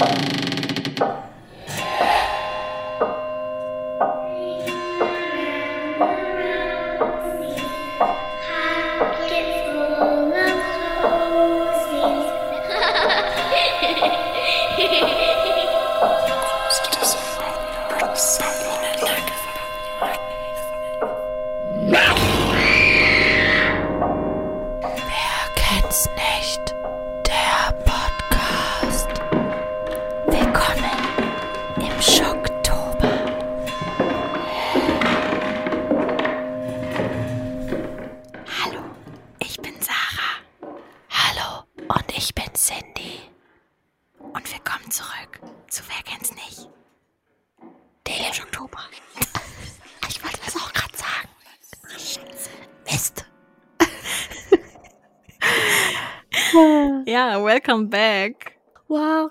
Wer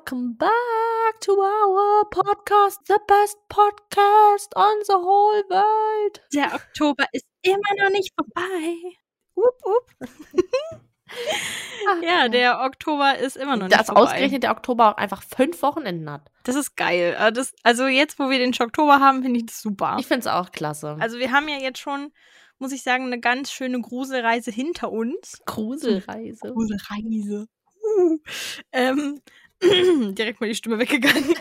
Welcome back to our podcast, the best podcast on the whole world. Der Oktober ist immer noch nicht vorbei. Wupp, wupp. Ja, der Oktober ist immer noch nicht Dass vorbei. ausgerechnet der Oktober auch einfach fünf Wochenenden hat. Das ist geil. Äh, Das, also jetzt, wo wir den Oktober haben, finde ich das super. Ich finde es auch klasse. Also wir haben ja jetzt schon, muss ich sagen, eine ganz schöne Gruselreise hinter uns. Gruselreise. Gruselreise. Uh. Ähm, direkt mal die Stimme weggegangen.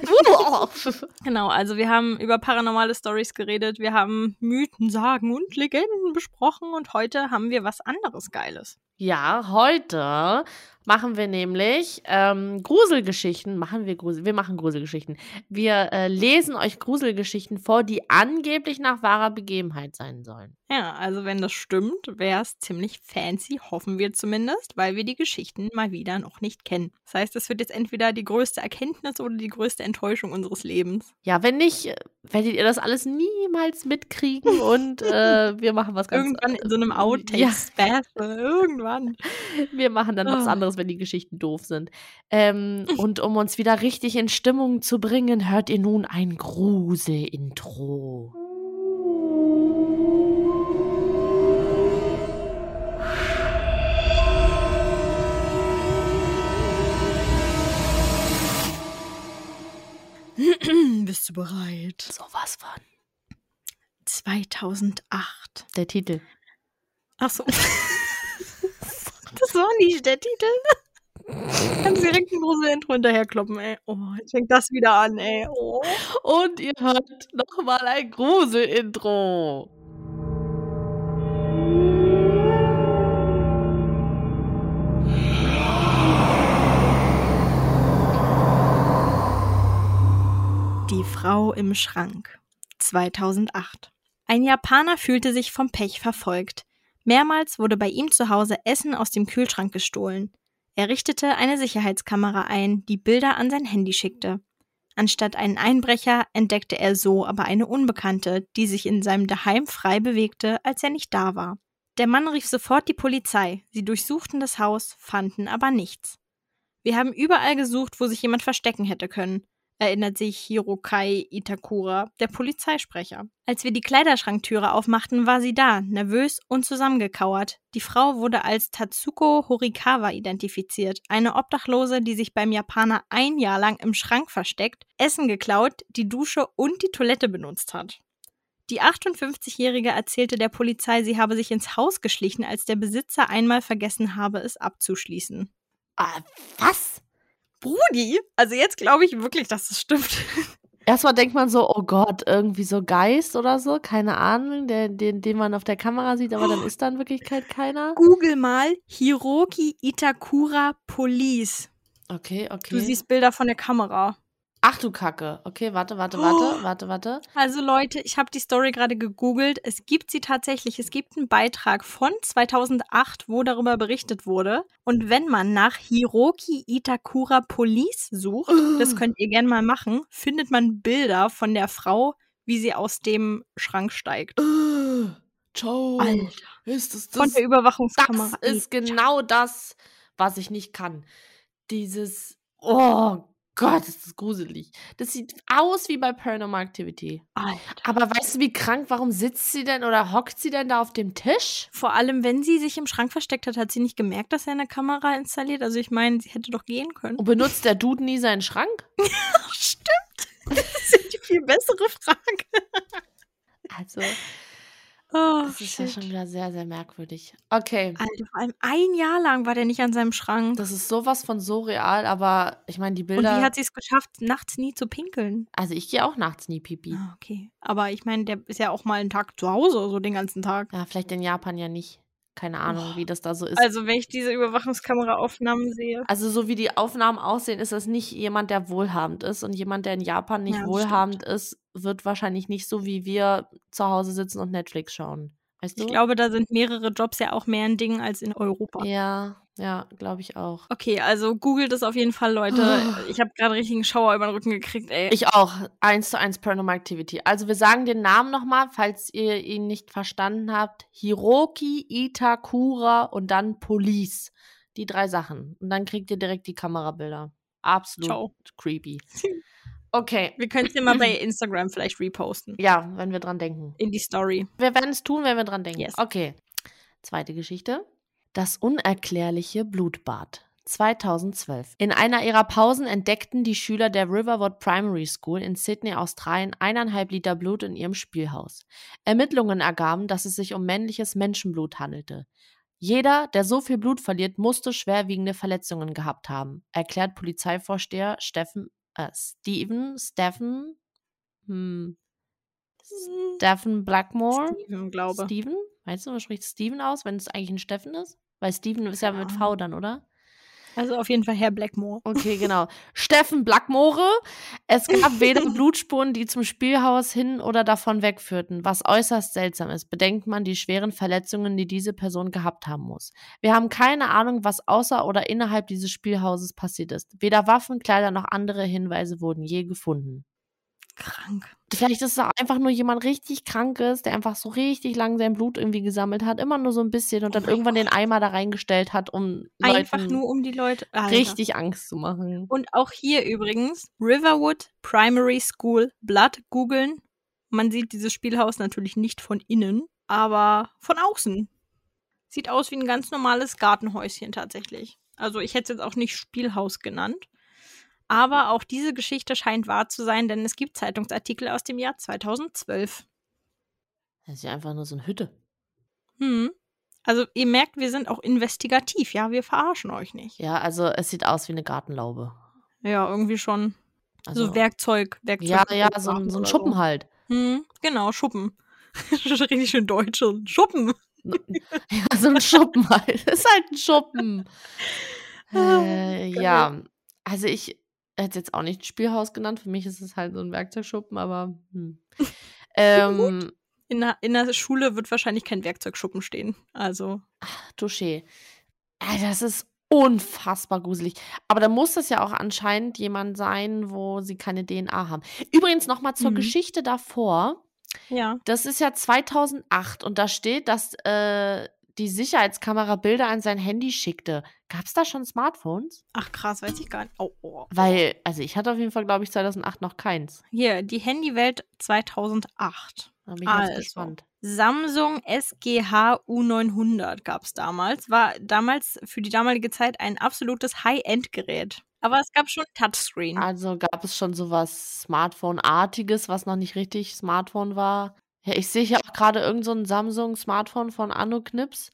Genau, also wir haben über paranormale Stories geredet, wir haben Mythen, Sagen und Legenden besprochen und heute haben wir was anderes Geiles. Ja, heute machen wir nämlich ähm, Gruselgeschichten. Machen wir Grusel, wir machen Gruselgeschichten. Wir äh, lesen euch Gruselgeschichten vor, die angeblich nach wahrer Begebenheit sein sollen. Ja, also wenn das stimmt, wäre es ziemlich fancy, hoffen wir zumindest, weil wir die Geschichten mal wieder noch nicht kennen. Das heißt, es wird jetzt entweder die größte Erkenntnis oder die größte Enttäuschung unseres Lebens. Ja, wenn nicht, äh, werdet ihr das alles niemals mitkriegen und äh, wir machen was ganz Irgendwann in so einem Ja. Outtake-Special. Irgendwann. Wir machen dann was Ah. anderes, wenn die Geschichten doof sind. Ähm, und um uns wieder richtig in Stimmung zu bringen, hört ihr nun ein Grusel-Intro. Bist du bereit? Sowas von. 2008. Der Titel. Ach so. War nicht der Titel. Kannst direkt ein großes Intro hinterherkloppen, ey. Oh, jetzt fängt das wieder an, ey. Oh. Und ihr hört nochmal ein Grusel-Intro. Die Frau im Schrank. 2008. Ein Japaner fühlte sich vom Pech verfolgt. Mehrmals wurde bei ihm zu Hause Essen aus dem Kühlschrank gestohlen. Er richtete eine Sicherheitskamera ein, die Bilder an sein Handy schickte. Anstatt einen Einbrecher entdeckte er so aber eine Unbekannte, die sich in seinem Daheim frei bewegte, als er nicht da war. Der Mann rief sofort die Polizei. Sie durchsuchten das Haus, fanden aber nichts. Wir haben überall gesucht, wo sich jemand verstecken hätte können erinnert sich Hirokai Itakura, der Polizeisprecher. Als wir die Kleiderschranktüre aufmachten, war sie da, nervös und zusammengekauert. Die Frau wurde als Tatsuko Horikawa identifiziert, eine Obdachlose, die sich beim Japaner ein Jahr lang im Schrank versteckt, Essen geklaut, die Dusche und die Toilette benutzt hat. Die 58-Jährige erzählte der Polizei, sie habe sich ins Haus geschlichen, als der Besitzer einmal vergessen habe, es abzuschließen. Ah, was? Brudi, also jetzt glaube ich wirklich, dass das stimmt. Erstmal denkt man so, oh Gott, irgendwie so Geist oder so, keine Ahnung, der, den, den man auf der Kamera sieht, aber dann ist da in Wirklichkeit keiner. Google mal Hiroki Itakura Police. Okay, okay. Du siehst Bilder von der Kamera. Ach du Kacke. Okay, warte, warte, warte, warte, warte. Also Leute, ich habe die Story gerade gegoogelt. Es gibt sie tatsächlich. Es gibt einen Beitrag von 2008, wo darüber berichtet wurde. Und wenn man nach Hiroki Itakura Police sucht, das könnt ihr gerne mal machen, findet man Bilder von der Frau, wie sie aus dem Schrank steigt. Äh, Ciao. Alter. Ist Von das? der Überwachungskamera. Das ist genau das, was ich nicht kann. Dieses, oh Gott, ist das gruselig. Das sieht aus wie bei Paranormal Activity. Alter. Aber weißt du, wie krank, warum sitzt sie denn oder hockt sie denn da auf dem Tisch? Vor allem, wenn sie sich im Schrank versteckt hat, hat sie nicht gemerkt, dass er eine Kamera installiert. Also ich meine, sie hätte doch gehen können. Und benutzt der Dude nie seinen Schrank? Stimmt. Das ist die viel bessere Frage. Also, Oh, das ist ja shit. schon wieder sehr, sehr merkwürdig. Okay. Alter, vor allem ein Jahr lang war der nicht an seinem Schrank. Das ist sowas von so real, aber ich meine, die Und Bilder. wie hat sie es geschafft, nachts nie zu pinkeln? also, ich gehe auch nachts nie pipi. Ah, okay. Aber ich meine, der ist ja auch mal einen Tag zu Hause, so den ganzen Tag. Ja, vielleicht in Japan ja nicht. Keine Ahnung, Oh. wie das da so ist. Also, wenn ich diese Überwachungskameraaufnahmen sehe. Also so wie die Aufnahmen aussehen, ist das nicht jemand, der wohlhabend ist. Und jemand, der in Japan nicht Ja, wohlhabend ist, wird wahrscheinlich nicht so wie wir zu Hause sitzen und Netflix schauen. Weißt du? Ich glaube, da sind mehrere Jobs ja auch mehr ein Ding als in Europa. Ja, ja, glaube ich auch. Okay, also googelt es auf jeden Fall, Leute. Ich habe gerade richtigen Schauer über den Rücken gekriegt, ey. Ich auch. Eins zu eins Paranormal Activity. Also wir sagen den Namen nochmal, falls ihr ihn nicht verstanden habt. Hiroki Itakura und dann Police. Die drei Sachen. Und dann kriegt ihr direkt die Kamerabilder. Absolut Ciao. creepy. Okay. Wir können es ja mal bei Instagram vielleicht reposten. Ja, wenn wir dran denken. In die Story. Wir werden es tun, wenn wir dran denken. Yes. Okay. Zweite Geschichte. Das unerklärliche Blutbad. 2012. In einer ihrer Pausen entdeckten die Schüler der Riverwood Primary School in Sydney, Australien, eineinhalb Liter Blut in ihrem Spielhaus. Ermittlungen ergaben, dass es sich um männliches Menschenblut handelte. Jeder, der so viel Blut verliert, musste schwerwiegende Verletzungen gehabt haben, erklärt Polizeivorsteher Steffen, äh, Steven, Steffen, hm, Steffen Blackmore. Steven, glaube. Steven? Weißt du, man spricht Steven aus, wenn es eigentlich ein Steffen ist? Weil Steven ist ja mit Ja. V dann, oder? Also auf jeden Fall Herr Blackmore. Okay, genau. Steffen Blackmore. Es gab weder Blutspuren, die zum Spielhaus hin oder davon wegführten, was äußerst seltsam ist. Bedenkt man die schweren Verletzungen, die diese Person gehabt haben muss. Wir haben keine Ahnung, was außer oder innerhalb dieses Spielhauses passiert ist. Weder Waffen, Kleider noch andere Hinweise wurden je gefunden. Krank. Vielleicht ist es auch einfach nur jemand richtig krankes, der einfach so richtig lang sein Blut irgendwie gesammelt hat, immer nur so ein bisschen und Oh dann irgendwann den Gott. Eimer da reingestellt hat, um Einfach Leuten nur um die Leute. Alter. richtig Angst zu machen. Und auch hier übrigens Riverwood Primary School Blood googeln. Man sieht dieses Spielhaus natürlich nicht von innen, aber von außen. Sieht aus wie ein ganz normales Gartenhäuschen tatsächlich. Also ich hätte es jetzt auch nicht Spielhaus genannt. Aber auch diese Geschichte scheint wahr zu sein, denn es gibt Zeitungsartikel aus dem Jahr 2012. Das ist ja einfach nur so eine Hütte. Hm. Also ihr merkt, wir sind auch investigativ. Ja, wir verarschen euch nicht. Ja, also es sieht aus wie eine Gartenlaube. Ja, irgendwie schon. Also, so Werkzeug, Werkzeug. ja, ja, so, ein- so ein Schuppen halt. Hm, genau, Schuppen. Richtig schön deutsch. so ein Schuppen. Ja, so ein Schuppen halt. Das ist halt ein Schuppen. Äh, ja, also ich hätte es jetzt auch nicht Spielhaus genannt. Für mich ist es halt so ein Werkzeugschuppen, aber hm. ähm, In der, in der Schule wird wahrscheinlich kein Werkzeugschuppen stehen. Also, Touché. Ey, das ist unfassbar gruselig. Aber da muss es ja auch anscheinend jemand sein, wo sie keine DNA haben. Übrigens nochmal zur Mhm. Geschichte davor. ja. Das ist ja 2008 und da steht, dass äh, die Sicherheitskamera Bilder an sein Handy schickte. Gab es da schon Smartphones? Ach krass, weiß ich gar nicht. Oh, oh. Weil, also ich hatte auf jeden Fall, glaube ich, 2008 noch keins. Hier, die Handywelt 2008. Da bin ich Also. gespannt. Samsung SGH U900 gab es damals. War damals für die damalige Zeit ein absolutes High-End-Gerät. Aber es gab schon Touchscreen. Also gab es schon sowas Smartphone-artiges, was noch nicht richtig Smartphone war. Ja, ich sehe hier auch gerade irgend so ein Samsung-Smartphone von Anno Knips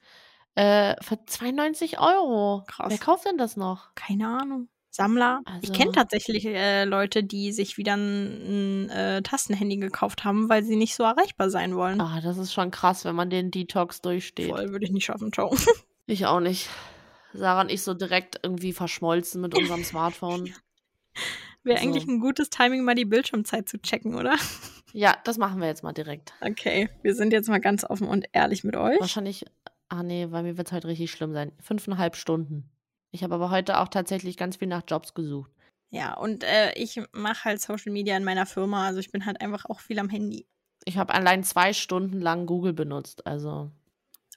äh, für 92 Euro. Krass. Wer kauft denn das noch? Keine Ahnung. Sammler. ich Also- kenne tatsächlich äh, Leute, die sich wieder ein, ein äh, Tastenhandy gekauft haben, weil sie nicht so erreichbar sein wollen. Ah, das ist schon krass, wenn man den Detox durchsteht. Voll würde ich nicht schaffen. Ciao. Ich auch nicht. Sarah und ich so direkt irgendwie verschmolzen mit unserem Smartphone. Wäre So. eigentlich ein gutes Timing, mal die Bildschirmzeit zu checken, oder? Ja, das machen wir jetzt mal direkt. Okay, wir sind jetzt mal ganz offen und ehrlich mit euch. Wahrscheinlich, ah nee, bei mir wird es heute richtig schlimm sein. Fünfeinhalb Stunden. Ich habe aber heute auch tatsächlich ganz viel nach Jobs gesucht. Ja, und äh, ich mache halt Social Media in meiner Firma, also ich bin halt einfach auch viel am Handy. Ich habe allein zwei Stunden lang Google benutzt. Also,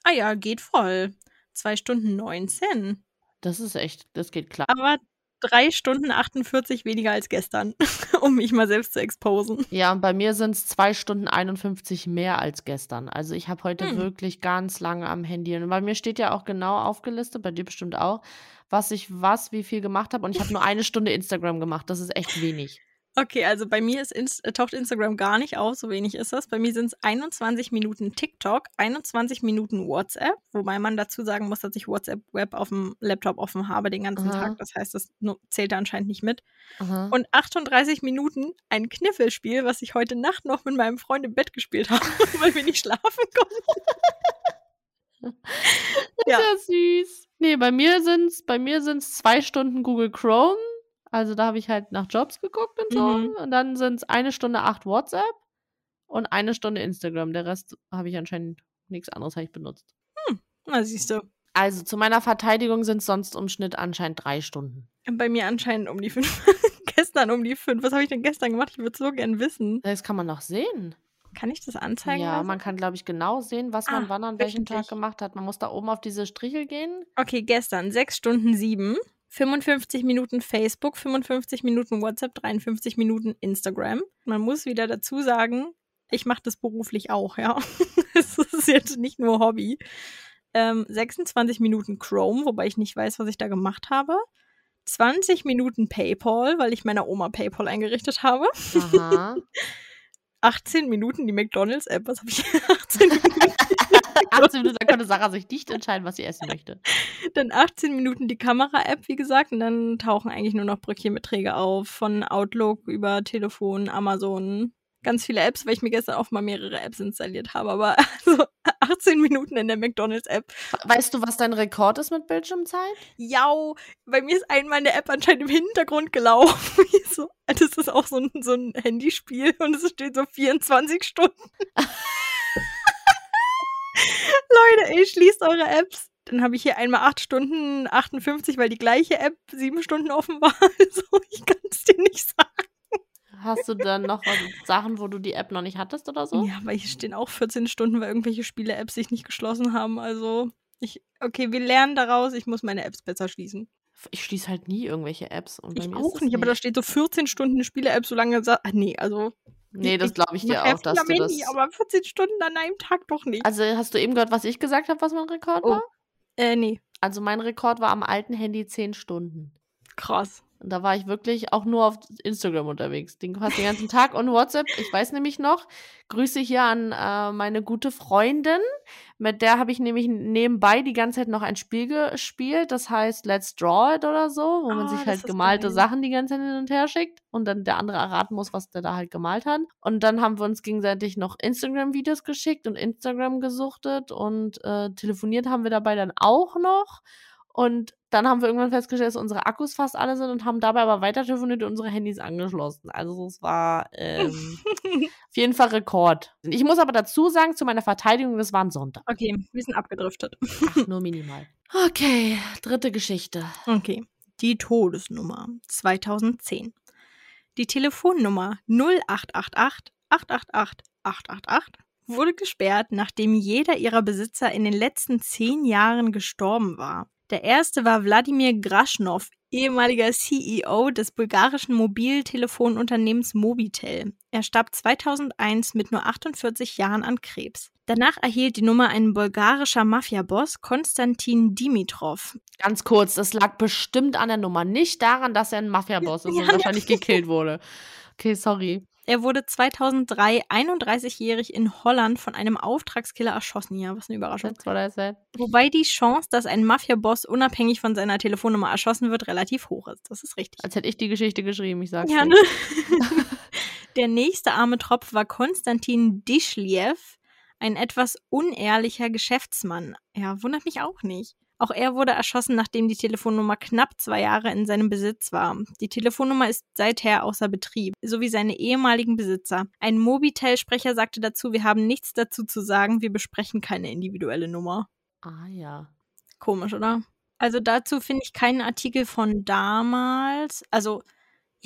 Ah ja, geht voll. Zwei Stunden 19. das ist echt, das geht klar. Aber drei Stunden 48 weniger als gestern, um mich mal selbst zu exposen. Ja, und bei mir sind es zwei Stunden 51 mehr als gestern. Also ich habe heute Hm. wirklich ganz lange am Handy. Und bei mir steht ja auch genau aufgelistet, bei dir bestimmt auch, was ich was, wie viel gemacht habe. Und ich habe nur eine Stunde Instagram gemacht. Das ist echt wenig. Okay, also bei mir ist Inst äh, taucht Instagram gar nicht auf, so wenig ist das. Bei mir sind es 21 Minuten TikTok, 21 Minuten WhatsApp, wobei man dazu sagen muss, dass ich WhatsApp Web auf dem Laptop offen habe den ganzen Aha. Tag. Das heißt, das zählt da anscheinend nicht mit. Aha. Und 38 Minuten ein Kniffelspiel, was ich heute Nacht noch mit meinem Freund im Bett gespielt habe, weil wir nicht schlafen konnten. ja. Ist ja süß. Nee, bei mir bei mir sind's zwei Stunden Google Chrome. Also da habe ich halt nach Jobs geguckt und so. Mhm. Und dann sind's eine Stunde acht WhatsApp und eine Stunde Instagram. Der Rest habe ich anscheinend nichts anderes ich benutzt. Na, siehst du. Also zu meiner Verteidigung sind es sonst im Schnitt anscheinend drei Stunden. Bei mir anscheinend um die fünf. gestern um die fünf. Was habe ich denn gestern gemacht? Ich würde so gern wissen. Das kann man noch sehen. Kann ich das anzeigen? Ja, lassen? man kann, glaube ich, genau sehen, was man Ah, wann an welchem. Tag gemacht hat. Man muss da oben auf diese Strichel gehen. Okay, gestern 6 Stunden 7, 55 Minuten Facebook, 55 Minuten WhatsApp, 53 Minuten Instagram. Man muss wieder dazu sagen, ich mache das beruflich auch, ja. Es ist jetzt nicht nur Hobby. Ähm, 26 Minuten Chrome, wobei ich nicht weiß, was ich da gemacht habe. 20 Minuten PayPal, weil ich meiner Oma PayPal eingerichtet habe. Aha. 18 Minuten die McDonalds-App. Was habe ich? 18 Minuten 18 Minuten, da könnte Sarah sich nicht entscheiden, was sie essen möchte. Dann 18 Minuten die Kamera-App, wie gesagt, und dann tauchen eigentlich nur noch Brötchenbeträge auf. Von Outlook über Telefon, Amazon. Ganz viele Apps, weil ich mir gestern auch mal mehrere Apps installiert habe. Aber also 18 Minuten in der McDonalds-App. Weißt du, was dein Rekord ist mit Bildschirmzeit? Jau, bei mir ist einmal eine App anscheinend im Hintergrund gelaufen. das ist auch so ein, so ein Handyspiel und es steht so 24 Stunden. Leute, ey, schließt eure Apps. Dann habe ich hier einmal 8 Stunden 58, weil die gleiche App 7 Stunden offen war. Also, ich kann es dir nicht sagen. Hast du dann noch Sachen, wo du die App noch nicht hattest oder so? Ja, weil hier stehen auch 14 Stunden, weil irgendwelche Spiele-Apps sich nicht geschlossen haben. Also, ich, okay, wir lernen daraus, ich muss meine Apps besser schließen. Ich schließe halt nie irgendwelche Apps. Und Ich auch das nicht, aber da steht so 14 Stunden Spiele-App, solange. sa- Ah, nee, also. Nee, das glaube ich dir mach ja auch, dass du das. Handy, aber 14 Stunden an einem Tag doch nicht. Also hast du eben gehört, was ich gesagt habe, was mein Rekord Oh. war? äh, nee. Also mein Rekord war am alten Handy 10 Stunden. Krass. Und da war ich wirklich auch nur auf Instagram unterwegs. Den fast den ganzen Tag und WhatsApp. Ich weiß nämlich noch, Grüße hier an äh, meine gute Freundin. Mit der habe ich nämlich nebenbei die ganze Zeit noch ein Spiel gespielt. Das heißt Let's Draw It oder so, wo man Ah, sich das halt gemalte geil. Sachen die ganze Zeit hin und her schickt und dann der andere erraten muss, was der da halt gemalt hat. Und dann haben wir uns gegenseitig noch Instagram-Videos geschickt und Instagram gesuchtet und äh, telefoniert haben wir dabei dann auch noch. Und dann haben wir irgendwann festgestellt, dass unsere Akkus fast alle sind und haben dabei aber weiter telefoniert und unsere Handys angeschlossen. Also es war ähm, auf jeden Fall Rekord. Ich muss aber dazu sagen, zu meiner Verteidigung, das war ein Sonntag. Okay, wir sind abgedriftet. Ach, nur minimal. Okay, dritte Geschichte. Okay. Die Todesnummer 2010. Die Telefonnummer 0888 888 888 wurde gesperrt, nachdem jeder ihrer Besitzer in den letzten zehn Jahren gestorben war. Der erste war Wladimir Graschnow, ehemaliger CEO des bulgarischen Mobiltelefonunternehmens Mobitel. Er starb 2001 mit nur 48 Jahren an Krebs. Danach erhielt die Nummer ein bulgarischer Mafiaboss, Konstantin Dimitrov. Ganz kurz, das lag bestimmt an der Nummer, nicht daran, dass er ein Mafiaboss ist und Ja, wahrscheinlich gekillt wurde. Okay, sorry. Er wurde 2003 31-jährig in Holland von einem Auftragskiller erschossen. Ja, was eine Überraschung. That's what I said. Wobei die Chance, dass ein Mafiaboss unabhängig von seiner Telefonnummer erschossen wird, relativ hoch ist. Das ist richtig. Als hätte ich die Geschichte geschrieben, ich sag's Ja, dir. ne? Der nächste arme Tropf war Konstantin Dischliev, ein etwas unehrlicher Geschäftsmann. Ja, wundert mich auch nicht. Auch er wurde erschossen, nachdem die Telefonnummer knapp zwei Jahre in seinem Besitz war. Die Telefonnummer ist seither außer Betrieb, sowie seine ehemaligen Besitzer. Ein Mobitel-Sprecher sagte dazu, wir haben nichts dazu zu sagen, wir besprechen keine individuelle Nummer. Ah ja. Komisch, oder? Also dazu finde ich keinen Artikel von damals. Also,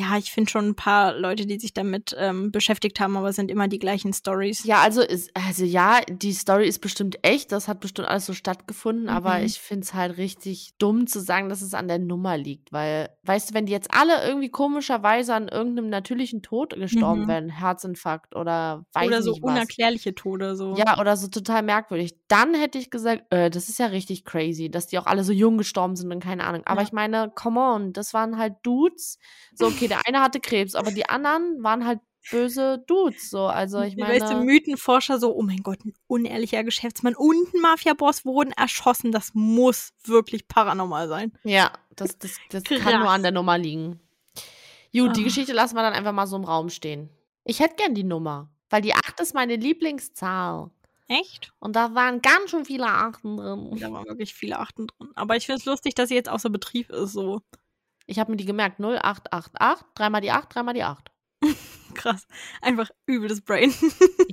Ja, ich finde schon ein paar Leute, die sich damit ähm, beschäftigt haben, aber es sind immer die gleichen Stories. Ja, also ist, also ja, die Story ist bestimmt echt, das hat bestimmt alles so stattgefunden, aber Mhm. ich finde es halt richtig dumm zu sagen, dass es an der Nummer liegt, weil, weißt du, wenn die jetzt alle irgendwie komischerweise an irgendeinem natürlichen Tod gestorben Mhm. wären, Herzinfarkt oder weiß Oder so nicht was. unerklärliche Tode. So. Ja, oder so total merkwürdig. Dann hätte ich gesagt, äh, das ist ja richtig crazy, dass die auch alle so jung gestorben sind und keine Ahnung. Aber Ja. ich meine, come on, das waren halt Dudes. So, okay, der eine hatte Krebs, aber die anderen waren halt böse Dudes. So, also ich meine. Weißt Mythenforscher so, oh mein Gott, ein unehrlicher Geschäftsmann und ein Mafiaboss wurden erschossen. Das muss wirklich paranormal sein. Ja, das, das, das kann nur an der Nummer liegen. Gut, die Ah. Geschichte lassen wir dann einfach mal so im Raum stehen. Ich hätte gern die Nummer, weil die 8 ist meine Lieblingszahl. Echt? Und da waren ganz schön viele Achten drin. Da waren wirklich viele Achten drin. Aber ich finde es lustig, dass sie jetzt außer Betrieb ist. So Ich habe mir die gemerkt. 0888, dreimal die 8, dreimal die 8. krass. Einfach übel das Brain.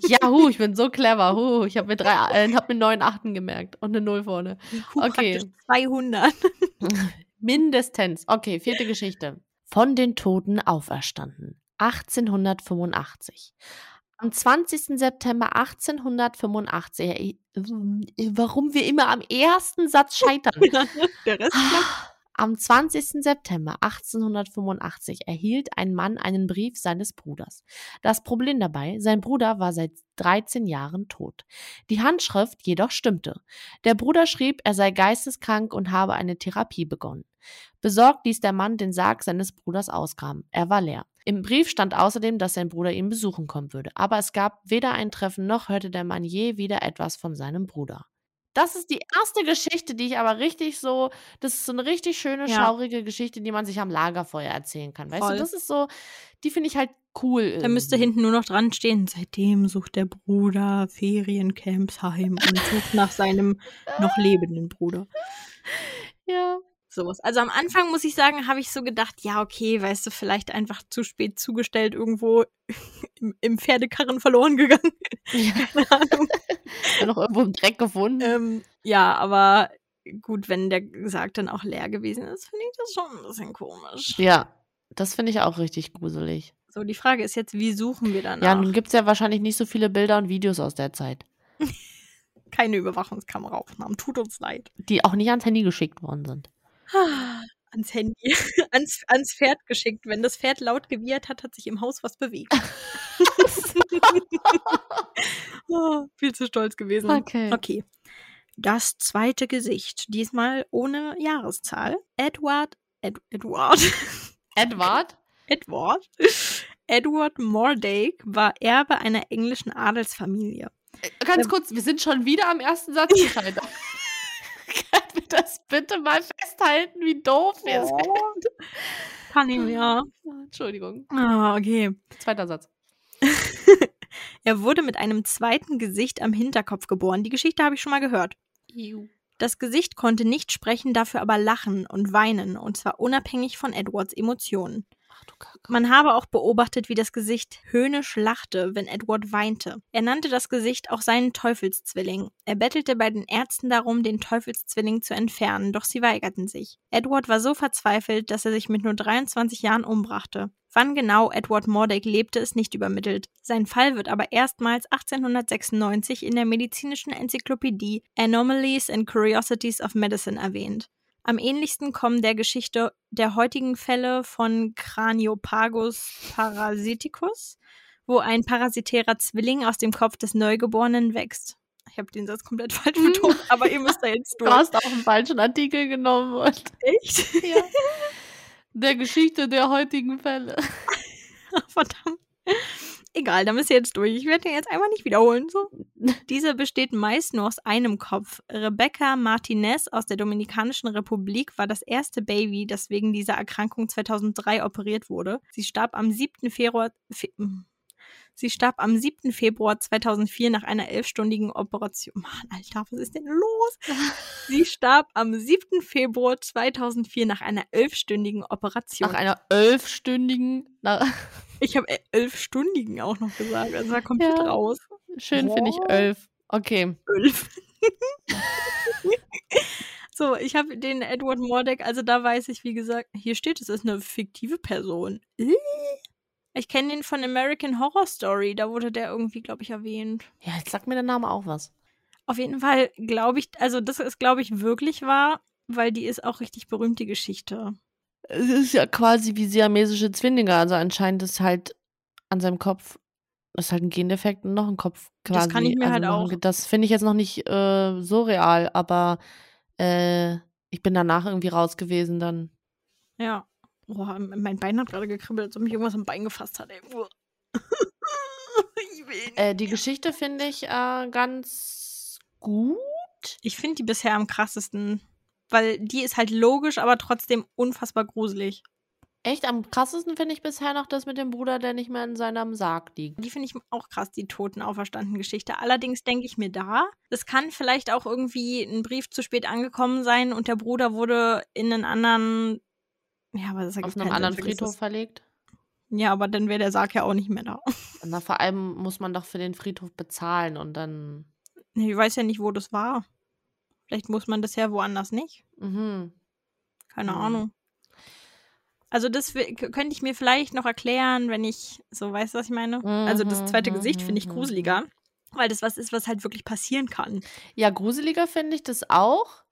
Ja, hu, ich bin so clever. Hu, ich habe mir, drei, äh, hab mir neun Achten gemerkt und eine Null vorne. Huh, Okay. praktisch 200. Mindestens. Okay, vierte Geschichte. Von den Toten auferstanden. 1885. Am 20. September 1885. äh, Warum wir immer am ersten Satz scheitern. Der Rest klappt. Am 20. September 1885 erhielt ein Mann einen Brief seines Bruders. Das Problem dabei, sein Bruder war seit 13 Jahren tot. Die Handschrift jedoch stimmte. Der Bruder schrieb, er sei geisteskrank und habe eine Therapie begonnen. Besorgt ließ der Mann den Sarg seines Bruders ausgraben. Er war leer. Im Brief stand außerdem, dass sein Bruder ihn besuchen kommen würde. Aber es gab weder ein Treffen noch hörte der Mann je wieder etwas von seinem Bruder. Das ist die erste Geschichte, die ich aber richtig so, das ist so eine richtig schöne, Ja. schaurige Geschichte, die man sich am Lagerfeuer erzählen kann. Weißt Voll. du, das ist so, die finde ich halt cool. Da müsste hinten nur noch dran stehen. Seitdem sucht der Bruder Feriencamps heim und sucht nach seinem noch lebenden Bruder. Ja. Sowas. Also am Anfang muss ich sagen, habe ich so gedacht, ja, okay, weißt du, vielleicht einfach zu spät zugestellt, irgendwo im, im Pferdekarren verloren gegangen. ja. Keine Ahnung. noch irgendwo im Dreck gefunden. ähm, ja, aber gut, wenn der Sarg dann auch leer gewesen ist, finde ich das schon ein bisschen komisch. Ja, das finde ich auch richtig gruselig. So, die Frage ist jetzt, wie suchen wir danach? Ja, nun gibt es ja wahrscheinlich nicht so viele Bilder und Videos aus der Zeit, Keine Überwachungskameraaufnahmen, tut uns leid. die auch nicht ans Handy geschickt worden sind. ans Handy, ans, ans Pferd geschickt. Wenn das Pferd laut gewiehert hat, hat sich im Haus was bewegt. oh, viel zu stolz gewesen. Okay. Okay. Das zweite Gesicht, diesmal ohne Jahreszahl. Edward, Ed, Edward, Edward? Edward, Edward Mordake war Erbe einer englischen Adelsfamilie. Äh, Ganz Ähm. kurz, wir sind schon wieder am ersten Satz gescheitert. Das bitte mal festhalten, wie doof wir Oh. sind? Kann ich mir. Entschuldigung. Ah, okay. Zweiter Satz. Er wurde mit einem zweiten Gesicht am Hinterkopf geboren. Die Geschichte habe ich schon mal gehört. Das Gesicht konnte nicht sprechen, dafür aber lachen und weinen, und zwar unabhängig von Edwards Emotionen. Man habe auch beobachtet, wie das Gesicht höhnisch lachte, wenn Edward weinte. Er nannte das Gesicht auch seinen Teufelszwilling. Er bettelte bei den Ärzten darum, den Teufelszwilling zu entfernen, doch sie weigerten sich. Edward war so verzweifelt, dass er sich mit nur 23 Jahren umbrachte. Wann genau Edward Mordake lebte, ist nicht übermittelt. Sein Fall wird aber erstmals 1896 in der medizinischen Enzyklopädie Anomalies and Curiosities of Medicine erwähnt. Am ähnlichsten kommen der Geschichte der heutigen Fälle von Craniopagus parasiticus, wo ein parasitärer Zwilling aus dem Kopf des Neugeborenen wächst. Ich habe den Satz komplett falsch betont, aber ihr müsst da jetzt Du durch. hast auch einen falschen Artikel genommen. Und Echt? ja. Der Geschichte der heutigen Fälle. Verdammt. Egal, da müsst ihr jetzt durch. Ich werde den jetzt einfach nicht wiederholen. So. Dieser besteht meist nur aus einem Kopf. Rebecca Martinez aus der Dominikanischen Republik war das erste Baby, das wegen dieser Erkrankung 2003 operiert wurde. Sie starb am 7. Februar. Fe Sie starb am 7. Februar 2004 nach einer elfstündigen Operation. Mann, Alter, was ist denn los? Sie starb am 7. Februar 2004 nach einer elfstündigen Operation. Nach einer elfstündigen. Ich habe elfstündigen auch noch gesagt. Also war komplett Ja. raus. schön finde ich elf. Okay. Elf. So, ich habe den Edward Mordek, also da weiß ich, wie gesagt, hier steht, es ist eine fiktive Person. Ich kenne den von American Horror Story, da wurde der irgendwie, glaube ich, erwähnt. Ja, jetzt sagt mir der Name auch was. Auf jeden Fall glaube ich, also das ist, glaube ich, wirklich wahr, weil die ist auch richtig berühmt, die Geschichte. Es ist ja quasi wie siamesische Zwillinge, also anscheinend ist halt an seinem Kopf ist halt ein Gendefekt und noch ein Kopf quasi. Das kann ich mir also halt auch. ein- Das finde ich jetzt noch nicht äh, so real, aber äh, ich bin danach irgendwie raus gewesen dann. Ja. Boah, mein Bein hat gerade gekribbelt, als ob mich irgendwas am Bein gefasst hat. Ey. Ich will nicht. Äh, die Geschichte finde ich äh, ganz gut. Ich finde die bisher am krassesten, weil die ist halt logisch, aber trotzdem unfassbar gruselig. Echt, am krassesten finde ich bisher noch das mit dem Bruder, der nicht mehr in seinem Sarg liegt. Die finde ich auch krass, die toten auferstanden Geschichte. Allerdings denke ich mir da, es kann vielleicht auch irgendwie ein Brief zu spät angekommen sein und der Bruder wurde in einen anderen, ja, aber das ergibt Auf einem anderen Friedhof verlegt. Ja, aber dann wäre der Sarg ja auch nicht mehr da. Na, vor allem muss man doch für den Friedhof bezahlen und dann. Ich weiß ja nicht, wo das war. Vielleicht muss man das ja woanders nicht. Mhm. Keine Hm. Ahnung. Also das könnte ich mir vielleicht noch erklären, wenn ich so weiß, was ich meine. Also das zweite Mhm, Gesicht finde ich mhm, gruseliger, weil das was ist, was halt wirklich passieren kann. Ja, gruseliger finde ich das auch.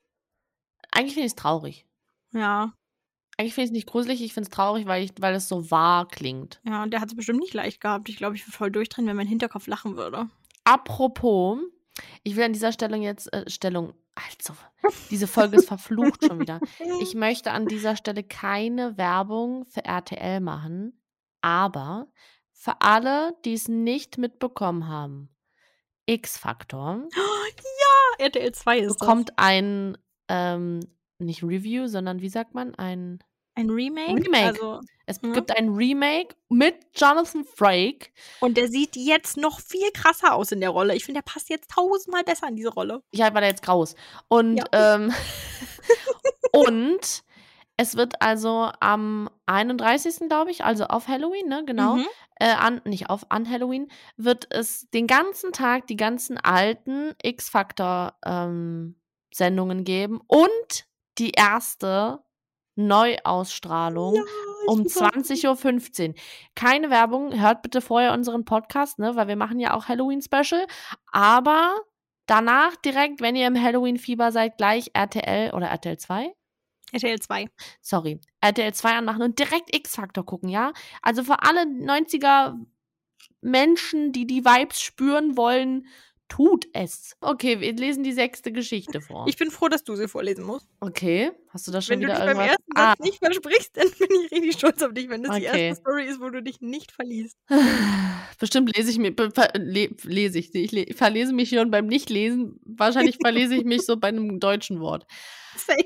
Eigentlich finde ich es traurig. Ja, Eigentlich finde ich es nicht gruselig, ich finde es traurig, weil, ich, weil es so wahr klingt. ja, und der hat es bestimmt nicht leicht gehabt. Ich glaube, ich würde voll durchdrehen, wenn mein Hinterkopf lachen würde. Apropos, ich will an dieser Stellung jetzt, äh, Stellung, also, diese Folge ist verflucht schon wieder. Ich möchte an dieser Stelle keine Werbung für RTL machen, aber für alle, die es nicht mitbekommen haben, X-Factor RTL 2 ist bekommt ein, ähm, nicht Review, sondern wie sagt man, ein. Ein Remake. Remake. Also, es Mhm. gibt ein Remake mit Jonathan Frakes. und der sieht jetzt noch viel krasser aus in der Rolle. Ich finde, der passt jetzt tausendmal besser in diese Rolle. Ja, weil der jetzt grau ist. Und, Ja. ähm, und es wird also am 31. glaube ich, also auf Halloween, ne, genau, Mhm. äh, an, nicht auf, an Halloween, wird es den ganzen Tag die ganzen alten X-Factor-Sendungen geben und die erste Neuausstrahlung um 20.15 Uhr. Keine Werbung, hört bitte vorher unseren Podcast, ne, weil wir machen ja auch Halloween-Special. Aber danach direkt, wenn ihr im Halloween-Fieber seid, gleich RTL oder RTL 2? RTL 2. Sorry, RTL 2 anmachen und direkt X-Factor gucken, ja? Also für alle 90er Menschen, die die Vibes spüren wollen, tut es. Okay, wir lesen die sechste Geschichte vor. Ich bin froh, dass du sie vorlesen musst. okay, hast du da schon Wenn du wieder dich beim irgendwas? ersten Ah, Satz nicht versprichst, dann bin ich richtig stolz auf dich, wenn das die Okay. erste Story ist, wo du dich nicht verliest. Bestimmt lese ich mir, ver- le, lese ich, ich le, verlese mich schon beim Nichtlesen. Wahrscheinlich verlese ich mich so bei einem deutschen Wort.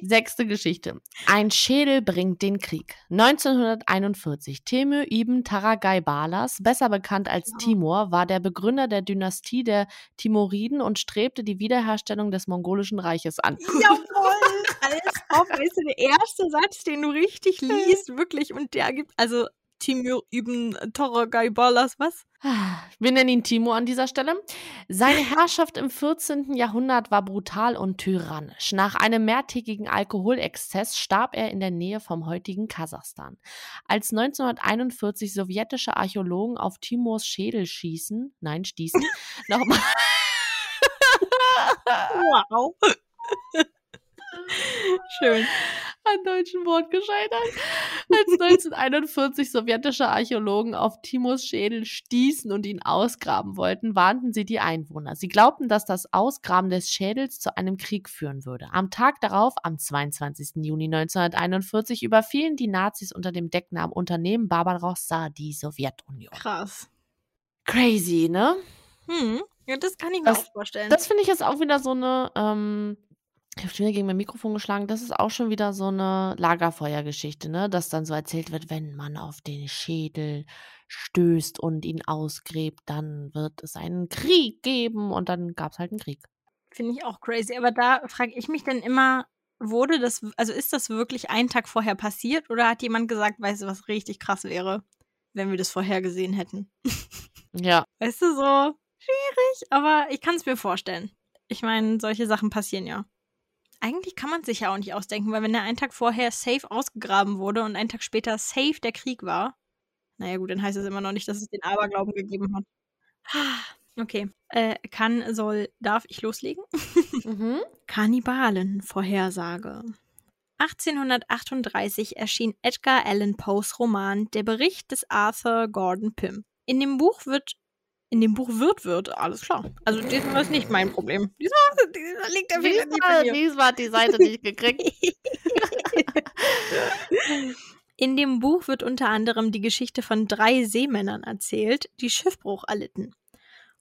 Sechste Geschichte. Ein Schädel bringt den Krieg. 1941. Temür ibn Taragai Balas, besser bekannt als Ja. Timur, war der Begründer der Dynastie der Timuriden und strebte die Wiederherstellung des mongolischen Reiches an. Jawohl, als ob, du, der erste Satz, den du richtig liest, wirklich, und der gibt, also Timur ibn Taragai Balas, was? Wir nennen ihn Timo an dieser Stelle. Seine Herrschaft im 14. Jahrhundert war brutal und tyrannisch. Nach einem mehrtägigen Alkoholexzess starb er in der Nähe vom heutigen Kasachstan. Als 1941 sowjetische Archäologen auf Timurs Schädel schießen, nein, stießen, nochmal. Wow. Schön. An deutschen Wort gescheitert. Als 1941 sowjetische Archäologen auf Timurs Schädel stießen und ihn ausgraben wollten, warnten sie die Einwohner. Sie glaubten, dass das Ausgraben des Schädels zu einem Krieg führen würde. Am Tag darauf, am 22. Juni 1941, überfielen die Nazis unter dem Decknamen Unternehmen Barbarossa die Sowjetunion. Krass. Crazy, ne? Hm. Ja, das kann ich mir Das- auch vorstellen. Das finde ich jetzt auch wieder so eine, ähm, ich habe schon wieder gegen mein Mikrofon geschlagen, das ist auch schon wieder so eine Lagerfeuergeschichte, ne? Dass dann so erzählt wird, wenn man auf den Schädel stößt und ihn ausgräbt, dann wird es einen Krieg geben und dann gab es halt einen Krieg. Finde ich auch crazy. Aber da frage ich mich dann immer, wurde das, also ist das wirklich einen Tag vorher passiert oder hat jemand gesagt, weißt du, was richtig krass wäre, wenn wir das vorher gesehen hätten? Ja, Weißt du, so schwierig, aber ich kann es mir vorstellen. Ich meine, solche Sachen passieren ja. Eigentlich kann man sich ja auch nicht ausdenken, weil wenn der einen Tag vorher safe ausgegraben wurde und einen Tag später safe der Krieg war, naja gut, dann heißt es immer noch nicht, dass es den Aberglauben gegeben hat. Okay. Äh, kann, soll, darf ich loslegen? Mhm. Kannibalen-Vorhersage. 1838 erschien Edgar Allan Poes Roman Der Bericht des Arthur Gordon Pym. In dem Buch wird in dem Buch wird wird, alles klar. Also diesmal ist nicht mein Problem. Diesmal, diesmal liegt der Fehler nicht Diesmal, mir. diesmal hat die Seite nicht gekriegt. In dem Buch wird unter anderem die Geschichte von drei Seemännern erzählt, die Schiffbruch erlitten.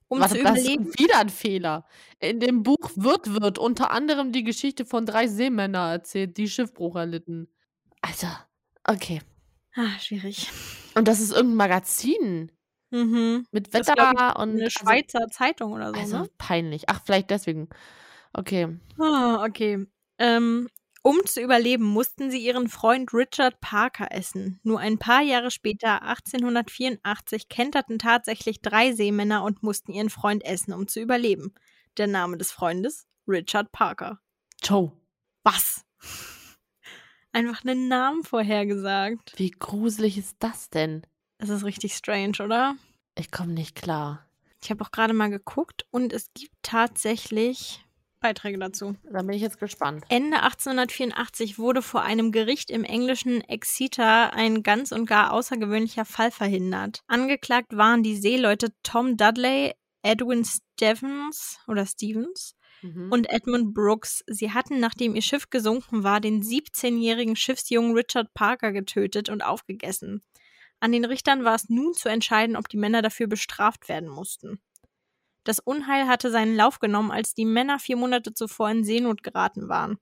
Um Warte, zu das ist überleben. wieder ein Fehler. In dem Buch wird wird unter anderem die Geschichte von drei Seemännern erzählt, die Schiffbruch erlitten. Alter, okay. Ah, schwierig. Und das ist irgendein Magazin Mhm. mit Das Wetter glaub und Eine Schweizer Zeitung oder so, Also, also ne? peinlich. Ach, vielleicht deswegen. Okay. Ah, okay. Ähm, um zu überleben, mussten sie ihren Freund Richard Parker essen. Nur ein paar Jahre später, 1884, kenterten tatsächlich drei Seemänner und mussten ihren Freund essen, um zu überleben. Der Name des Freundes? Richard Parker. Joe, Was? Einfach einen Namen vorhergesagt. wie gruselig ist das denn? Das ist richtig strange, oder? Ich komme nicht klar. Ich habe auch gerade mal geguckt und es gibt tatsächlich Beiträge dazu. Da bin ich jetzt gespannt. Ende 1884 wurde vor einem Gericht im englischen Exeter ein ganz und gar außergewöhnlicher Fall verhindert. Angeklagt waren die Seeleute Tom Dudley, Edwin Stevens oder Stevens Mhm. und Edmund Brooks. Sie hatten, nachdem ihr Schiff gesunken war, den 17-jährigen Schiffsjungen Richard Parker getötet und aufgegessen. An den Richtern war es nun zu entscheiden, ob die Männer dafür bestraft werden mussten. Das Unheil hatte seinen Lauf genommen, als die Männer vier Monate zuvor in Seenot geraten waren.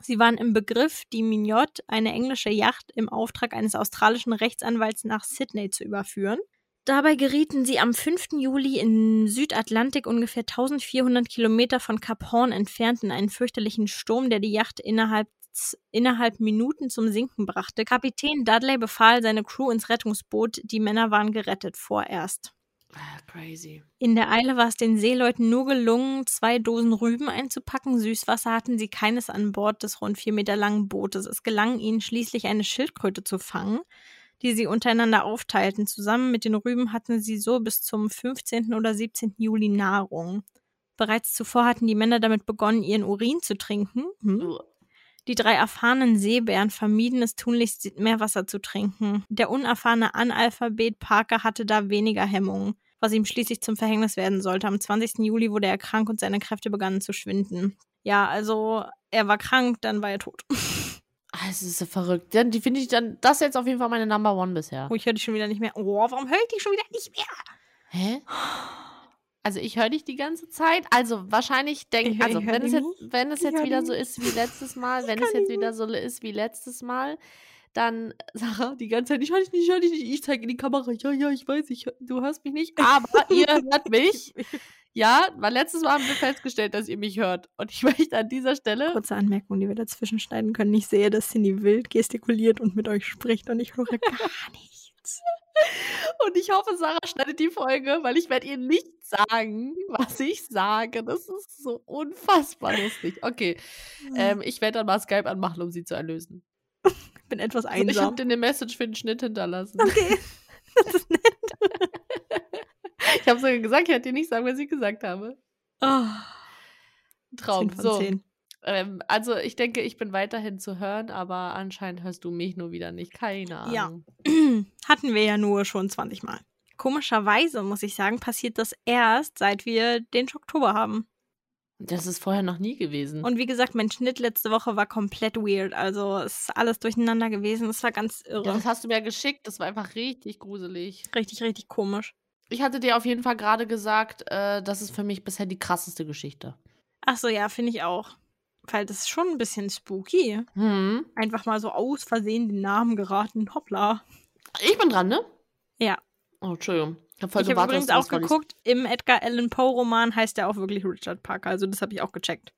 Sie waren im Begriff, die Mignot, eine englische Yacht, im Auftrag eines australischen Rechtsanwalts nach Sydney zu überführen. Dabei gerieten sie am 5. Juli im Südatlantik ungefähr 1400 Kilometer von Kap Horn entfernt in einen fürchterlichen Sturm, der die Yacht innerhalb, innerhalb Minuten zum Sinken brachte. Kapitän Dudley befahl seine Crew ins Rettungsboot. Die Männer waren gerettet vorerst. Ah, crazy. In der Eile war es den Seeleuten nur gelungen, zwei Dosen Rüben einzupacken. Süßwasser hatten sie keines an Bord des rund vier Meter langen Bootes. Es gelang ihnen schließlich eine Schildkröte zu fangen, die sie untereinander aufteilten. Zusammen mit den Rüben hatten sie so bis zum 15. oder 17. Juli Nahrung. Bereits zuvor hatten die Männer damit begonnen, ihren Urin zu trinken. Hm? Die drei erfahrenen Seebären vermieden es tunlichst, Meerwasser zu trinken. Der unerfahrene Analphabet Parker hatte da weniger Hemmungen, was ihm schließlich zum Verhängnis werden sollte. Am 20. Juli wurde er krank und seine Kräfte begannen zu schwinden. Ja, also er war krank, dann war er tot. Ah, Es ist so verrückt. Dann, die finde ich dann, das ist jetzt auf jeden Fall meine Number One bisher. Oh, ich höre dich schon wieder nicht mehr. Oh, warum höre ich dich schon wieder nicht mehr? Hä? Also ich höre dich die ganze Zeit. Also wahrscheinlich Ich denke, hör- also ich wenn es jetzt, wenn es Ich jetzt wieder so ist wie letztes Mal, wenn es jetzt nicht wieder so ist wie letztes Mal, dann Sarah die ganze Zeit, ich höre dich nicht, ich höre dich nicht, ich zeige in die Kamera, ja, ja, ich weiß, ich, du hörst mich nicht, aber ihr hört mich. Ja, weil letztes Mal haben wir festgestellt, dass ihr mich hört. Und ich möchte an dieser Stelle, Kurze Anmerkung, die wir dazwischen schneiden können. Ich sehe, dass Cindy wild gestikuliert und mit euch spricht und ich höre gar nichts. Und ich hoffe, Sarah schneidet die Folge, weil ich werde ihr nicht sagen, was ich sage. Das ist so unfassbar lustig. Okay, ähm, ich werde dann mal Skype anmachen, um sie zu erlösen. ich bin etwas Also ich einsam. habe dir eine Message für den Schnitt hinterlassen. Okay. Das ist nett. Ich habe sogar gesagt, ich werde dir nicht sagen, was ich gesagt habe. Oh, Traum. 10 von So. 10. Ähm, also ich denke, ich bin weiterhin zu hören, aber anscheinend hörst du mich nur wieder nicht. Keine Ahnung. Ja. Hatten wir ja nur schon 20 Mal. Komischerweise, muss ich sagen, passiert das erst, seit wir den Oktober haben. Das ist vorher noch nie gewesen. Und wie gesagt, mein Schnitt letzte Woche war komplett weird. Also es ist alles durcheinander gewesen. Es war ganz irre. ja, das hast du mir geschickt. Das war einfach richtig gruselig. richtig, richtig komisch. Ich hatte dir auf jeden Fall gerade gesagt, äh, das ist für mich bisher die krasseste Geschichte. Ach so, ja, finde ich auch. Weil das ist schon ein bisschen spooky. Hm. Einfach mal so aus Versehen den Namen geraten. Hoppla. Ich bin dran, ne? Ja. Oh, Entschuldigung. Ich habe gewartet, übrigens auch geguckt, im Edgar Allan Poe Roman heißt er auch wirklich Richard Parker. Also das habe ich auch gecheckt.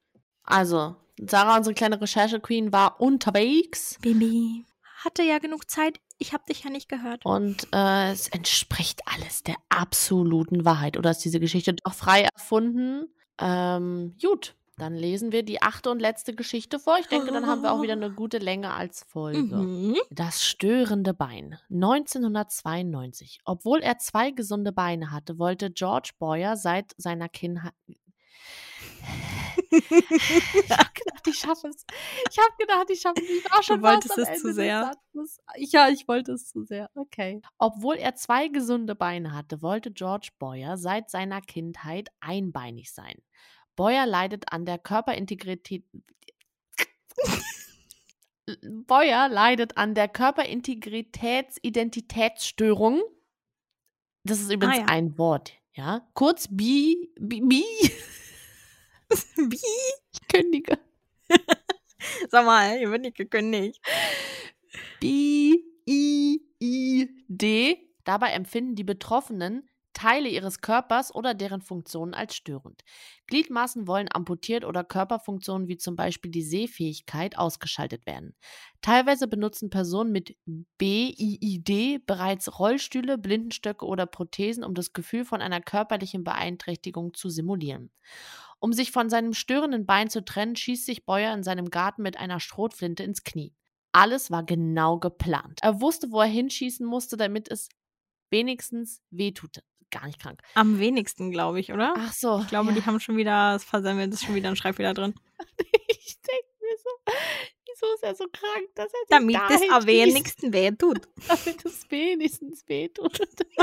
Also, Sarah, unsere kleine Recherche-Queen, war unterwegs Baby. Hatte ja genug Zeit. Ich habe dich ja nicht gehört. und äh, es entspricht alles der absoluten Wahrheit. Oder ist diese Geschichte doch frei erfunden? Ähm, gut. Dann lesen wir die achte und letzte Geschichte vor. Ich denke, dann haben wir auch wieder eine gute Länge als Folge. Mhm. Das störende Bein. 1992. Obwohl er zwei gesunde Beine hatte, wollte George Boyer seit seiner Kindheit. ich habe gedacht, ich schaffe es. Ich habe gedacht, ich schaffe es. Ich war schon Du wolltest es Ende zu sehr. Ja, ich wollte es zu sehr. Okay. Obwohl er zwei gesunde Beine hatte, wollte George Boyer seit seiner Kindheit einbeinig sein. Boyer leidet an der Körperintegrität. Boyer leidet an der Körperintegritätsidentitätsstörung. Das ist übrigens Ah, ja. ein Wort, ja. Kurz bi, bi, bi. Wie? Ich kündige. Sag mal, hier wird nicht gekündigt. B-I-I-D. Dabei empfinden die Betroffenen Teile ihres Körpers oder deren Funktionen als störend. Gliedmaßen wollen amputiert oder Körperfunktionen wie zum Beispiel die Sehfähigkeit ausgeschaltet werden. Teilweise benutzen Personen mit BIID bereits Rollstühle, Blindenstöcke oder Prothesen, um das Gefühl von einer körperlichen Beeinträchtigung zu simulieren. Um sich von seinem störenden Bein zu trennen, schießt sich Boyer in seinem Garten mit einer Schrotflinte ins Knie. Alles war genau geplant. Er wusste, wo er hinschießen musste, damit es wenigstens wehtut. Gar nicht krank. Am wenigsten, glaube ich, oder? Ach so. ich glaube, ja. die haben schon wieder, das versemmelt, ist schon wieder ein Schreibfehler drin. Ich denke mir so, wieso ist er so krank, dass er Damit da es am wenigsten weh tut. Damit es wenigstens wehtut.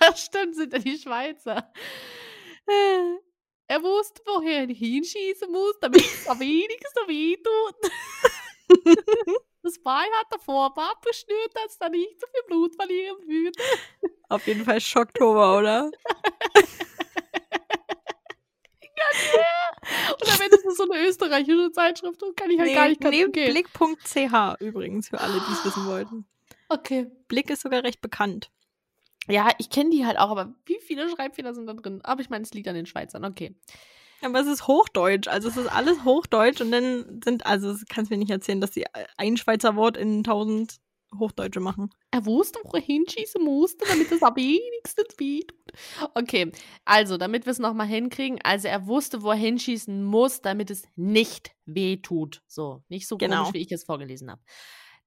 Ach stimmt, sind ja die Schweizer. Er wusste, woher er hinschießen muss, damit es am wenigsten wehtut. Das Bein hat vorab abgeschnürt, dass er nicht so viel Blut verlieren würde. Auf jeden Fall Schocktober, oder? Und am Ende ist es so eine österreichische Zeitschrift und kann ich halt gar nicht nee. Blick.ch übrigens, für alle, die es wissen wollten. Okay. Blick ist sogar recht bekannt. Ja, ich kenne die halt auch, aber wie viele Schreibfehler sind da drin? Aber ich meine, es liegt an den Schweizern, okay. Aber es ist Hochdeutsch, also es ist alles Hochdeutsch und dann sind, also kannst mir nicht erzählen, dass die ein Schweizer Wort in tausend Hochdeutsche machen. Er wusste, wo er hinschießen musste, damit es am wenigstens wehtut. Okay, also, damit wir es nochmal hinkriegen. Also, er wusste, wo er hinschießen muss, damit es nicht wehtut. So, nicht so Genau. komisch, wie ich es vorgelesen habe.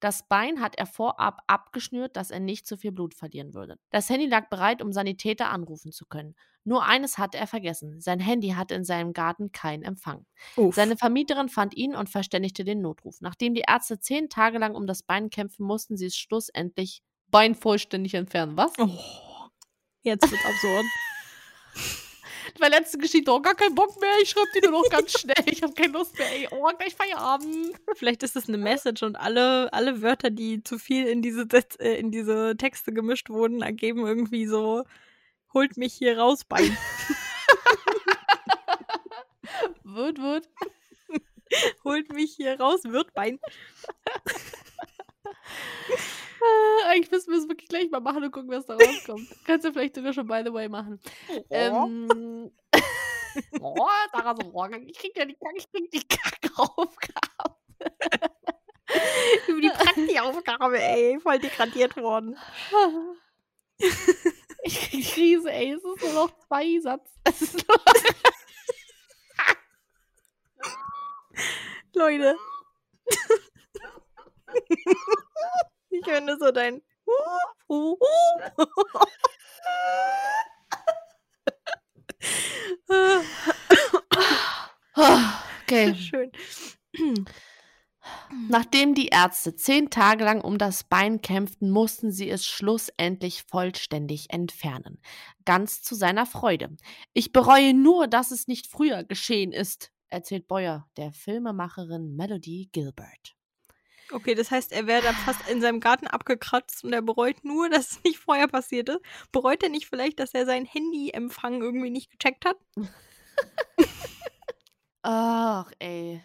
Das Bein hat er vorab abgeschnürt, dass er nicht zu viel Blut verlieren würde. Das Handy lag bereit, um Sanitäter anrufen zu können. Nur eines hatte er vergessen. Sein Handy hatte in seinem Garten keinen Empfang. Uff. Seine Vermieterin fand ihn und verständigte den Notruf. Nachdem die Ärzte zehn Tage lang um das Bein kämpfen, mussten sie es schlussendlich Bein vollständig entfernen. Was? oh, jetzt wird's absurd. Weil letzte Geschichte, oh, gar keinen Bock mehr, ich schreibe die nur noch ganz schnell. Ich habe keine Lust mehr, ey, oh, gleich Feierabend. Vielleicht ist es eine Message und alle, alle Wörter, die zu viel in diese, äh, in diese Texte gemischt wurden, ergeben irgendwie so, holt mich hier raus, Bein. Wird, wird. holt mich hier raus, wird Bein. Äh, eigentlich müssen wir es wirklich gleich mal machen und gucken, was da rauskommt. Kannst du vielleicht sogar schon by the way machen. Ähm, oh, Sarah so, oh, ich krieg ja die, ich krieg die Kackaufgabe. Über die Praktiaufgabe, ey, voll degradiert worden. Ich krieg Krise, ey. Es ist nur noch zwei Satz. Es ist nur Leute. Ich könnte so dein. Okay. Schön. Nachdem die Ärzte zehn Tage lang um das Bein kämpften, mussten sie es schlussendlich vollständig entfernen. Ganz zu seiner Freude. Ich bereue nur, dass es nicht früher geschehen ist, erzählt Boyer der Filmemacherin Melody Gilbert. Okay, das heißt, er wäre dann fast in seinem Garten abgekratzt und er bereut nur, dass es nicht vorher passiert ist. Bereut er nicht vielleicht, dass er seinen Handyempfang irgendwie nicht gecheckt hat? Ach, ey.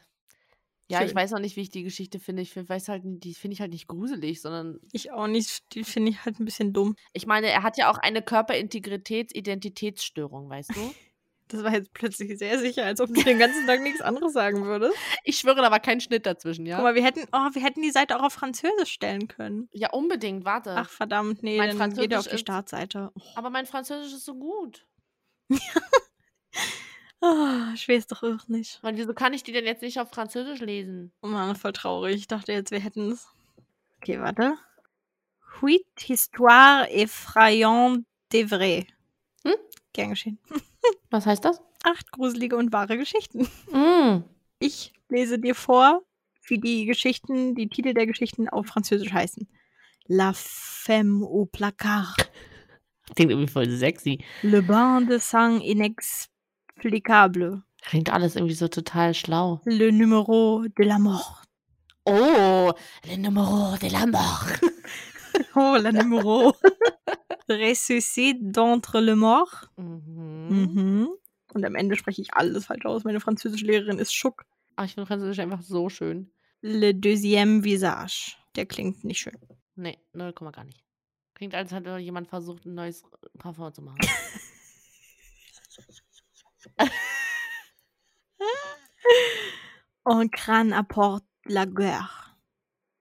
Ja, ich Schön. weiß noch nicht, wie ich die Geschichte finde. Ich find- weiß halt, die finde ich halt nicht gruselig, sondern Ich auch nicht. Die finde ich halt ein bisschen dumm. ich meine, er hat ja auch eine Körperintegritäts-Identitätsstörung, weißt du? Das war jetzt plötzlich sehr sicher, als ob du den ganzen Tag nichts anderes sagen würdest. Ich schwöre, da war kein Schnitt dazwischen, ja? Guck mal, wir hätten, oh, wir hätten die Seite auch auf Französisch stellen können. Ja, unbedingt, warte. Ach verdammt, nee, Mein dann geht auf die Startseite. Aber mein Französisch ist so gut. Ah, ich weiß doch auch nicht. Mann, wieso kann ich die denn jetzt nicht auf Französisch lesen? Oh Mann, voll traurig. Ich dachte jetzt, wir hätten es. Okay, warte. Huit histoire effrayante de vrai. Hm? Gern geschehen. Was heißt das? Acht gruselige und wahre Geschichten. Mm. Ich lese dir vor, wie die Geschichten, die Titel der Geschichten auf Französisch heißen. La femme au placard. Klingt irgendwie voll sexy. Le bain de sang inexplicable. Klingt alles irgendwie so total schlau. Le numéro de la mort. Oh, le numéro de la mort. Oh, la numéro. Ressuscite d'entre le mort. Mhm. Mhm. Und am Ende spreche ich alles falsch aus. Meine französische Lehrerin ist Schuck. Aber ich finde Französisch einfach so schön. Le deuxième visage. Der klingt nicht schön. Nee, 0, gar nicht. Klingt, als hätte jemand versucht, ein neues Parfum zu machen. Un crâne apporte la guerre.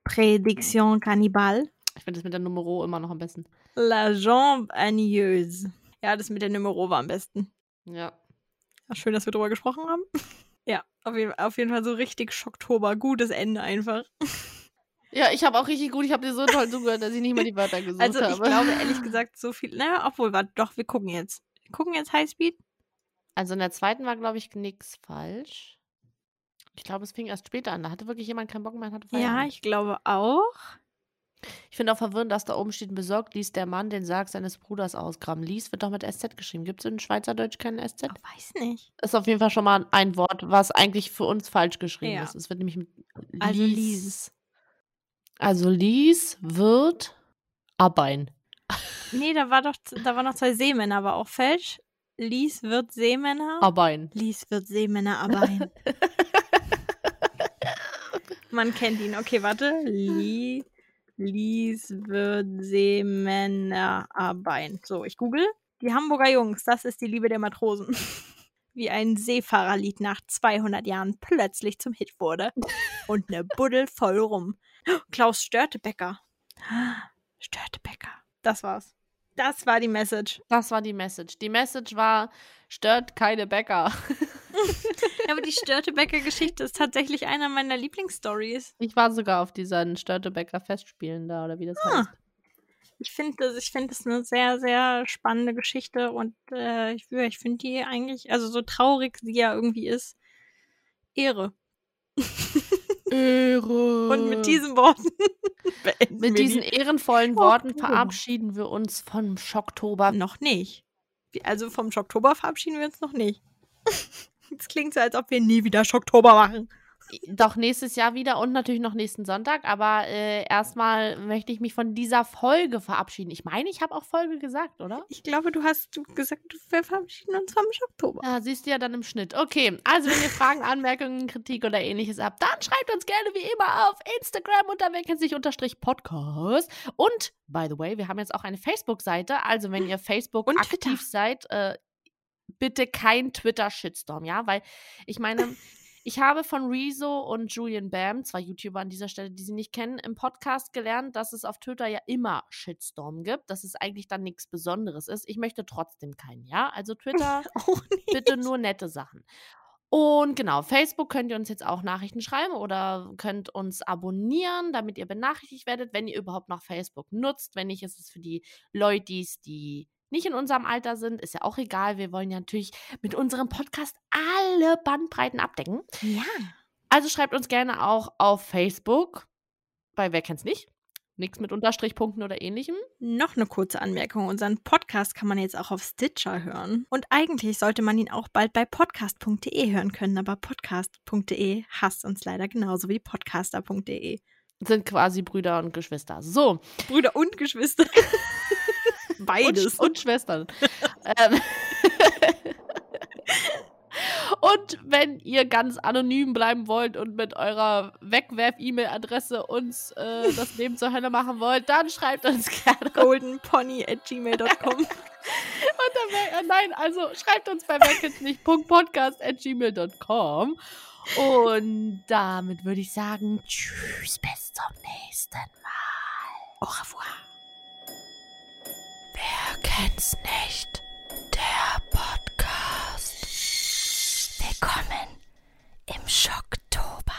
Prédiction cannibale. Ich finde das mit der Numero immer noch am besten. La jambe agneuse. Ja, das mit der Numero war am besten. Ja. Ja, schön, dass wir drüber gesprochen haben. Ja, auf jeden, auf jeden Fall so richtig Schocktober. Gutes Ende einfach. Ja, ich habe auch richtig gut, ich habe dir so toll zugehört, dass ich nicht mal die Wörter gesucht Also ich habe. glaube ehrlich gesagt so viel. Naja, obwohl, warte, doch, wir gucken jetzt. Wir gucken jetzt Highspeed. Also in der zweiten war, glaube ich, nix falsch. Ich glaube, es fing erst später an. Da hatte wirklich jemand keinen Bock mehr hatte Ja, ich glaube auch. Ich finde auch verwirrend, dass da oben steht, besorgt ließ der Mann den Sarg seines Bruders ausgraben. Lies wird doch mit SZ geschrieben. Gibt es in Schweizerdeutsch keinen SZ? Ich weiß nicht. Ist auf jeden Fall schon mal ein Wort, was eigentlich für uns falsch geschrieben Ja. ist. Es wird nämlich mit Also Lies. Also Lies wird Abein. Nee, da war doch, da waren noch zwei Seemänner, aber auch falsch. Lies wird Seemänner. Abein. Lies wird Seemänner arbeiten. Man kennt ihn. Okay, warte. Lie, Lies wird Seemänner arbeiten. So, ich google. Die Hamburger Jungs, das ist die Liebe der Matrosen. Wie ein Seefahrerlied nach 200 Jahren plötzlich zum Hit wurde. Und ne Buddel voll rum. Klaus Störtebecker. Störtebecker. Das war's. Das war die Message. Das war die Message. Die Message war, stört keine Bäcker. Aber die Störtebecker-Geschichte ist tatsächlich einer meiner Lieblingsstories. Ich war sogar auf diesen Störtebecker Festspielen da, oder wie das Ah. heißt. Ich finde das, ich finde das eine sehr, sehr spannende Geschichte und äh, ich, ich finde die eigentlich, also so traurig sie ja irgendwie ist, Ehre. Ehre. Und mit diesen Worten mit diesen die ehrenvollen Worten verabschieden wir uns vom Schocktober. noch nicht. Also vom Schocktober verabschieden wir uns noch nicht. Es klingt so, als ob wir nie wieder Schocktober machen. Doch nächstes Jahr wieder und natürlich noch nächsten Sonntag. Aber äh, erstmal möchte ich mich von dieser Folge verabschieden. Ich meine, ich habe auch Folge gesagt, oder? Ich glaube, du hast gesagt, wir verabschieden uns vom Schocktober. Ja, siehst du ja dann im Schnitt. Okay, also wenn ihr Fragen, Anmerkungen, Kritik oder ähnliches habt, dann schreibt uns gerne wie immer auf Instagram unter sich unterstrich Podcast. Und, by the way, wir haben jetzt auch eine Facebook-Seite. Also wenn ihr Facebook Und aktiv Twitter. seid, äh, bitte kein Twitter-Shitstorm, ja? Weil ich meine, ich habe von Rezo und Julian Bam, zwei YouTuber an dieser Stelle, die sie nicht kennen, im Podcast gelernt, dass es auf Twitter ja immer Shitstorm gibt, dass es eigentlich dann nichts Besonderes ist. Ich möchte trotzdem keinen, ja? Also Twitter bitte nur nette Sachen. Und genau, Facebook könnt ihr uns jetzt auch Nachrichten schreiben oder könnt uns abonnieren, damit ihr benachrichtigt werdet, wenn ihr überhaupt noch Facebook nutzt. Wenn nicht, ist es für die Leute, die nicht in unserem Alter sind, ist ja auch egal. Wir wollen ja natürlich mit unserem Podcast alle Bandbreiten abdecken. Ja. Also schreibt uns gerne auch auf Facebook. Bei Wer kennt's nicht? Nichts mit Unterstrichpunkten oder ähnlichem. Noch eine kurze Anmerkung. Unseren Podcast kann man jetzt auch auf Stitcher hören. Und eigentlich sollte man ihn auch bald bei podcast.de hören können, aber podcast.de hasst uns leider genauso wie podcaster.de. Sind quasi Brüder und Geschwister. So. Brüder und Geschwister. Beides. Und, und Schwestern. ähm, und wenn ihr ganz anonym bleiben wollt und mit eurer Wegwerf-E-Mail-Adresse uns äh, das Leben zur Hölle machen wollt, dann schreibt uns gerne. goldenpony at gmail.com. Äh, nein, also schreibt uns bei weckendlich.podcast.gmail.com. Und damit würde ich sagen, tschüss, bis zum nächsten Mal. Au revoir. Wer kennt's nicht? Der Podcast. Willkommen im Schocktober.